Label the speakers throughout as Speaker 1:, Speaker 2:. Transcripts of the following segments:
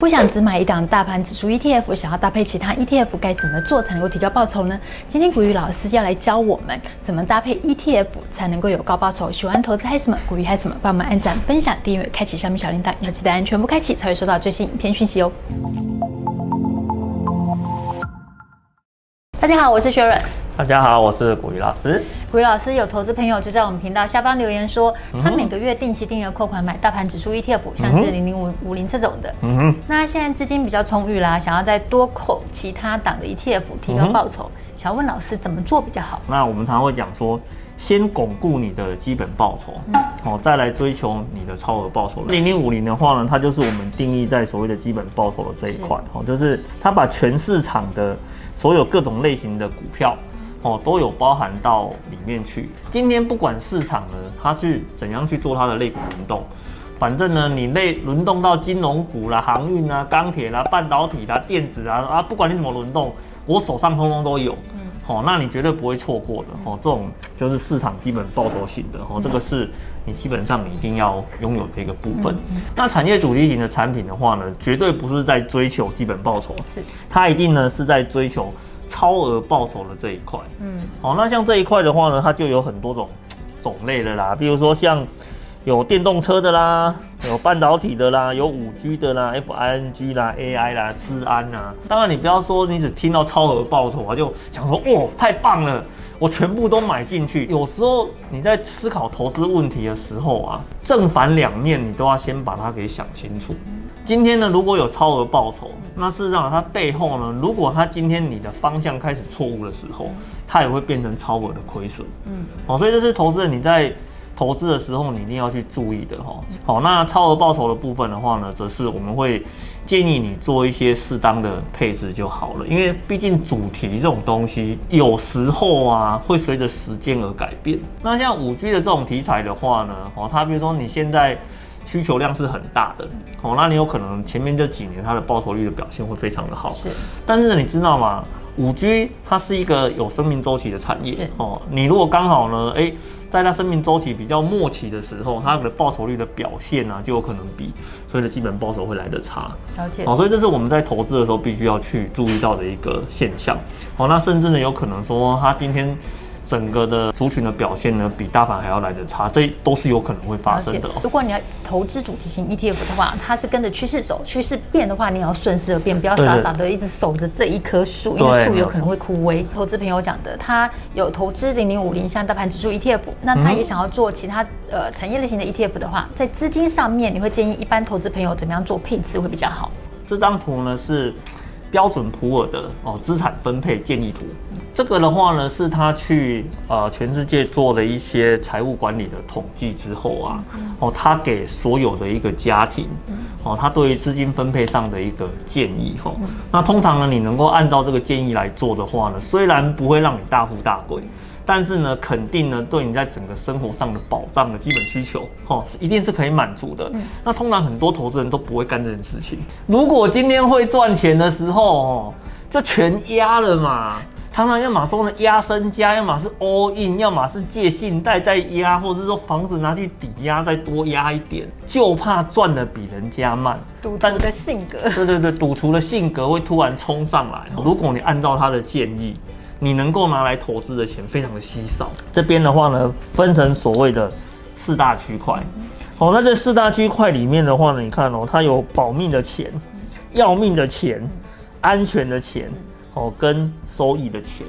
Speaker 1: 不想只买一档大盘指数 ETF，想要搭配其他 ETF，该怎么做才能够提高报酬呢？今天股鱼老师要来教我们怎么搭配 ETF 才能够有高报酬。喜欢投资嗨什么？股鱼嗨什么？帮我们按赞、分享、订阅、开启下面小铃铛，要记得按全部开启，才会收到最新影片讯息哦。大家好，我是雪伦。
Speaker 2: 大家好，我是股鱼老师。
Speaker 1: 股鱼老师有投资朋友就在我们频道下方留言说，他每个月定期定额扣款买大盘指数 ETF，像是零零五五零这种的。嗯哼。那现在资金比较充裕啦，想要再多扣其他档的 ETF 提高报酬，想要问老师怎么做比较好？
Speaker 2: 那我们常常会讲说，先巩固你的基本报酬，嗯哦，再来追求你的超额报酬。零零五零的话呢，它就是我们定义在所谓的基本报酬的这一块，哦，就是它把全市场的所有各种类型的股票。哦，都有包含到里面去。今天不管市场呢，它去怎样去做它的类股轮动，反正呢，你类轮动到金融股啦、航运啊、钢铁啦、半导体啦、电子啊啊，不管你怎么轮动，我手上通通都有。嗯，好，那你绝对不会错过的。哦，这种就是市场基本报酬型的。哦，这个是你基本上你一定要拥有的一个部分。那产业主题型的产品的话呢，绝对不是在追求基本报酬，是它一定呢是在追求。超额报酬的这一块，嗯，好，那像这一块的话呢，它就有很多种种类的啦，比如说像有电动车的啦，有半导体的啦，有五 G 的啦，FING 啦，AI 啦，治安啦。当然，你不要说你只听到超额报酬啊，就想说哦，太棒了，我全部都买进去。有时候你在思考投资问题的时候啊，正反两面你都要先把它给想清楚。今天呢，如果有超额报酬，那事实上它背后呢，如果它今天你的方向开始错误的时候，它也会变成超额的亏损。嗯，好，所以这是投资人你在投资的时候你一定要去注意的哈。好，那超额报酬的部分的话呢，则是我们会建议你做一些适当的配置就好了，因为毕竟主题这种东西有时候啊会随着时间而改变。那像五 G 的这种题材的话呢，哦，它比如说你现在。需求量是很大的，哦，那你有可能前面这几年它的报酬率的表现会非常的好，是。但是你知道吗？五 G 它是一个有生命周期的产业，哦。你如果刚好呢，哎，在它生命周期比较末期的时候，它的报酬率的表现呢、啊，就有可能比所以的基本报酬会来得差。了解。哦，所以这是我们在投资的时候必须要去注意到的一个现象。哦，那甚至呢，有可能说它今天。整个的族群的表现呢，比大盘还要来得差，这都是有可能会发生的。
Speaker 1: 如果你要投资主题型 ETF 的话，它是跟着趋势走，趋势变的话，你要顺势而变，不要傻傻的一直守着这一棵树，因为树有可能会枯萎。投资朋友讲的，他有投资零零五零像大盘指数 ETF，那他也想要做其他呃产业类型的 ETF 的话，在资金上面，你会建议一般投资朋友怎么样做配置会比较好？
Speaker 2: 这张图呢是。标准普尔的哦资产分配建议图，这个的话呢是他去呃全世界做了一些财务管理的统计之后啊，哦他给所有的一个家庭，哦他对于资金分配上的一个建议哦，那通常呢你能够按照这个建议来做的话呢，虽然不会让你大富大贵。但是呢，肯定呢，对你在整个生活上的保障的基本需求，哦，是一定是可以满足的。嗯、那通常很多投资人都不会干这件事情。如果今天会赚钱的时候，哦，就全压了嘛。常常要么说呢压身家，要么是 all in，要么是借信贷再压，或者是说房子拿去抵押再多压一点，就怕赚的比人家慢。
Speaker 1: 赌徒的性格。
Speaker 2: 对对对，赌徒的性格会突然冲上来。如果你按照他的建议。你能够拿来投资的钱非常的稀少。这边的话呢，分成所谓的四大区块。好，那这四大区块里面的话呢，你看哦，它有保命的钱、要命的钱、安全的钱，哦，跟收益的钱，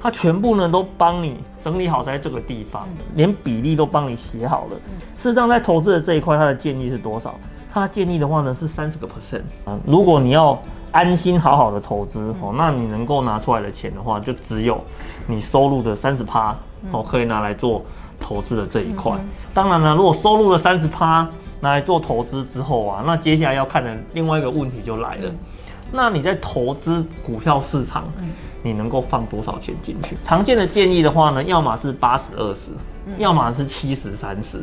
Speaker 2: 它全部呢都帮你整理好在这个地方，连比例都帮你写好了。事实上，在投资的这一块，它的建议是多少？它建议的话呢是三十个 percent。啊，如果你要安心好好的投资哦，那你能够拿出来的钱的话，就只有你收入的三十趴哦，可以拿来做投资的这一块。当然了，如果收入的三十趴拿来做投资之后啊，那接下来要看的另外一个问题就来了。那你在投资股票市场，你能够放多少钱进去？常见的建议的话呢，要么是八十二十要么是七十三十，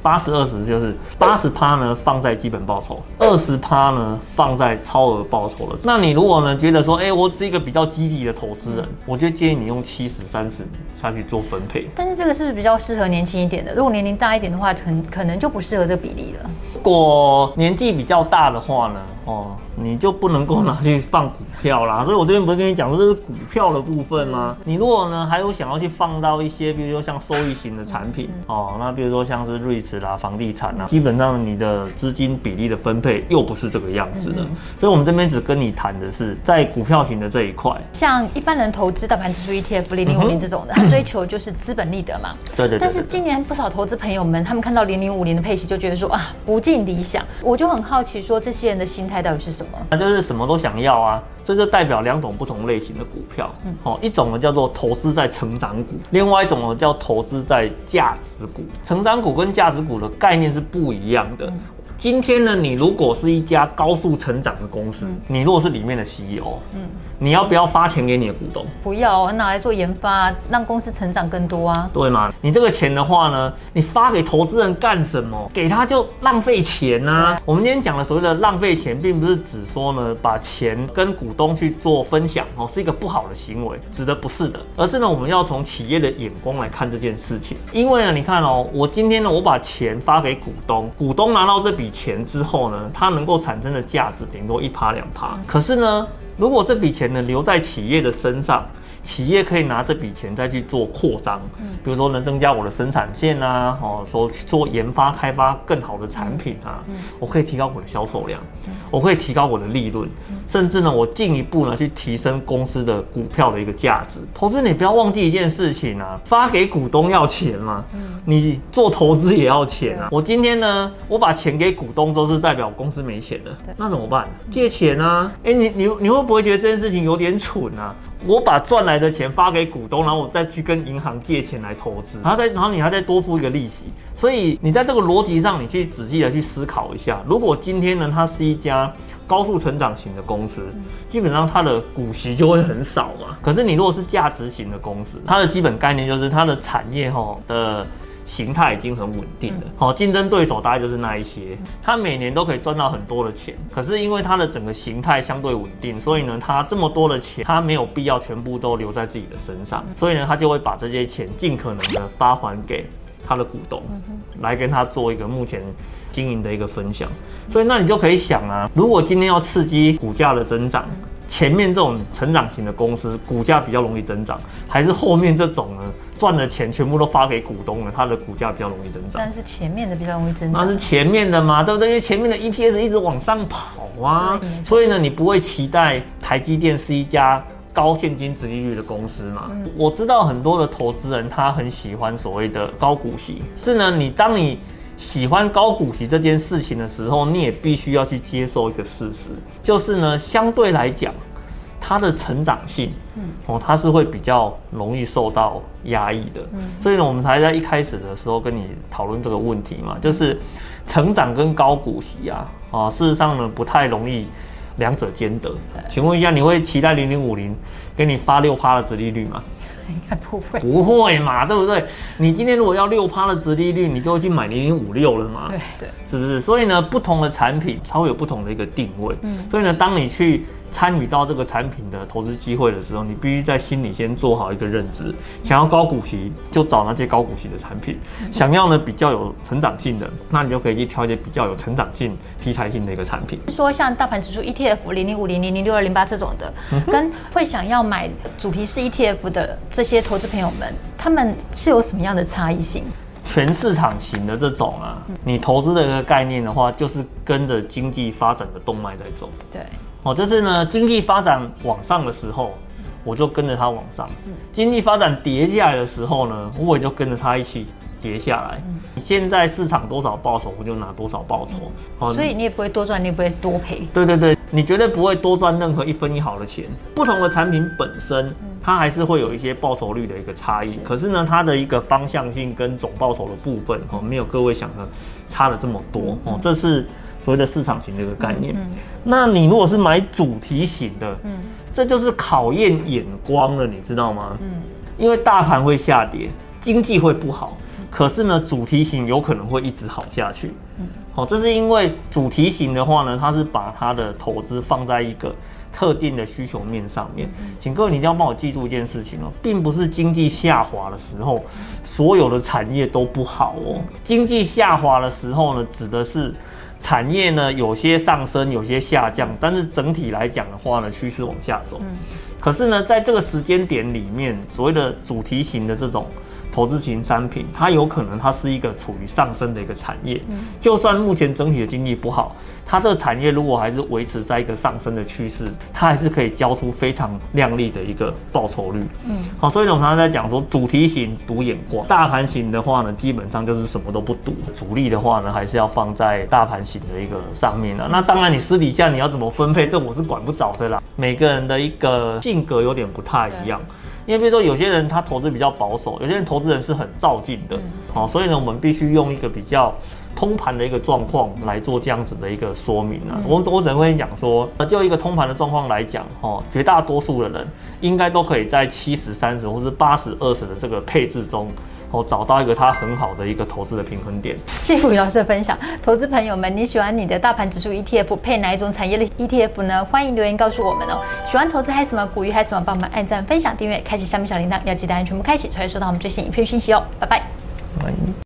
Speaker 2: 八十二十就是八十趴呢放在基本报酬，二十趴呢放在超额报酬了。那你如果呢觉得说，哎、欸，我是一个比较积极的投资人，我就建议你用七十三十下去做分配。
Speaker 1: 但是这个是不是比较适合年轻一点的？如果年龄大一点的话，可可能就不适合这个比例了。
Speaker 2: 如果年纪比较大的话呢，哦。你就不能够拿去放股票啦，所以我这边不是跟你讲说这是股票的部分吗？你如果呢还有想要去放到一些，比如说像收益型的产品哦，那比如说像是瑞驰啦、房地产啦，基本上你的资金比例的分配又不是这个样子的，所以我们这边只跟你谈的是在股票型的这一块。
Speaker 1: 像一般人投资大盘指数 ETF 零零五零这种的，他追求就是资本利得嘛。
Speaker 2: 对对。
Speaker 1: 但是今年不少投资朋友们，他们看到零零五零的配息就觉得说啊不尽理想，我就很好奇说这些人的心态到底是什么？
Speaker 2: 那就是什么都想要啊，这就代表两种不同类型的股票。好，一种呢叫做投资在成长股，另外一种呢叫投资在价值股。成长股跟价值股的概念是不一样的。今天呢，你如果是一家高速成长的公司，你如果是里面的 CEO，嗯，你要不要发钱给你的股东？
Speaker 1: 不要，我拿来做研发，让公司成长更多啊。
Speaker 2: 对嘛？你这个钱的话呢，你发给投资人干什么？给他就浪费钱啊。我们今天讲的所谓的浪费钱，并不是指说呢，把钱跟股东去做分享哦，是一个不好的行为，指的不是的，而是呢，我们要从企业的眼光来看这件事情。因为呢，你看哦，我今天呢，我把钱发给股东，股东拿到这笔。钱之后呢，它能够产生的价值顶多一趴两趴。可是呢，如果这笔钱呢留在企业的身上，企业可以拿这笔钱再去做扩张，比如说能增加我的生产线啊，哦，说去做研发开发更好的产品啊，我可以提高我的销售量，我可以提高我的利润，甚至呢，我进一步呢去提升公司的股票的一个价值。投资你不要忘记一件事情啊，发给股东要钱嘛，你做投资也要钱啊。我今天呢，我把钱给股东都是代表公司没钱了，那怎么办？借钱啊？哎，你你你会不会觉得这件事情有点蠢啊？我把赚来的钱发给股东，然后我再去跟银行借钱来投资，然后再然后你还再多付一个利息，所以你在这个逻辑上，你去仔细的去思考一下，如果今天呢，它是一家高速成长型的公司，基本上它的股息就会很少嘛。可是你如果是价值型的公司，它的基本概念就是它的产业哈的。形态已经很稳定了，好，竞争对手大概就是那一些，他每年都可以赚到很多的钱，可是因为它的整个形态相对稳定，所以呢，他这么多的钱，他没有必要全部都留在自己的身上，所以呢，他就会把这些钱尽可能的发还给他的股东，来跟他做一个目前经营的一个分享，所以那你就可以想啊，如果今天要刺激股价的增长。前面这种成长型的公司，股价比较容易增长，还是后面这种呢？赚的钱全部都发给股东了，它的股价比较容易增长。
Speaker 1: 但是前面的比较容易增长。
Speaker 2: 那是前面的嘛，对不对？因为前面的 EPS 一直往上跑啊，所以呢，你不会期待台积电是一家高现金殖利率的公司嘛？嗯、我知道很多的投资人他很喜欢所谓的高股息，是呢，你当你。喜欢高股息这件事情的时候，你也必须要去接受一个事实，就是呢，相对来讲，它的成长性，嗯哦，它是会比较容易受到压抑的。嗯所以呢，我们才在一开始的时候跟你讨论这个问题嘛，就是成长跟高股息啊，啊，事实上呢，不太容易两者兼得。请问一下，你会期待零零五零给你发六趴的殖利率吗？
Speaker 1: 应该不会，
Speaker 2: 不会嘛，对不对？你今天如果要六趴的值利率，你就去买零零五六了嘛？对对，是不是？所以呢，不同的产品它会有不同的一个定位。嗯，所以呢，当你去。参与到这个产品的投资机会的时候，你必须在心里先做好一个认知。想要高股息，就找那些高股息的产品；想要呢比较有成长性的，那你就可以去挑一些比较有成长性、题材性的一个产品。
Speaker 1: 说像大盘指数 ETF 零零五零零零六二零八这种的，跟会想要买主题式 ETF 的这些投资朋友们，他们是有什么样的差异性？
Speaker 2: 全市场型的这种啊，你投资的一个概念的话，就是跟着经济发展的动脉在走。对。哦，这是呢，经济发展往上的时候，我就跟着它往上；经济发展跌下来的时候呢，我也就跟着它一起跌下来。现在市场多少报酬，我就拿多少报酬。哦，
Speaker 1: 所以你也不会多赚，你也不会多赔。
Speaker 2: 对对对，你绝对不会多赚任何一分一毫的钱。不同的产品本身，它还是会有一些报酬率的一个差异。可是呢，它的一个方向性跟总报酬的部分，哦，没有各位想的差了这么多。哦，这是。所谓的市场型这个概念，嗯嗯、那你如果是买主题型的，嗯，这就是考验眼光了，你知道吗？嗯，因为大盘会下跌，经济会不好，可是呢，主题型有可能会一直好下去。好，这是因为主题型的话呢，它是把它的投资放在一个特定的需求面上面。请各位你一定要帮我记住一件事情哦，并不是经济下滑的时候，所有的产业都不好哦。经济下滑的时候呢，指的是产业呢有些上升，有些下降，但是整体来讲的话呢，趋势往下走。可是呢，在这个时间点里面，所谓的主题型的这种。投资型商品，它有可能它是一个处于上升的一个产业，嗯就算目前整体的经济不好，它这个产业如果还是维持在一个上升的趋势，它还是可以交出非常亮丽的一个报酬率。嗯，好，所以我们常常在讲说，主题型赌眼光，大盘型的话呢，基本上就是什么都不赌，主力的话呢，还是要放在大盘型的一个上面了。那当然，你私底下你要怎么分配，这我是管不着的啦。每个人的一个性格有点不太一样。因为比如说有些人他投资比较保守，有些人投资人是很照进的，好，所以呢，我们必须用一个比较通盘的一个状况来做这样子的一个说明啊。我我只能跟你讲说，就一个通盘的状况来讲，哈，绝大多数的人应该都可以在七十三十或是八十二十的这个配置中。哦，找到一个它很好的一个投资的平衡点。
Speaker 1: 谢谢股鱼老师的分享，投资朋友们，你喜欢你的大盘指数 ETF 配哪一种产业的 ETF 呢？欢迎留言告诉我们哦。喜欢投资嗨什么股鱼嗨什么，帮我们按赞、分享、订阅，开启下面小铃铛，要记得按全部开启，才会收到我们最新影片讯息哦。拜拜。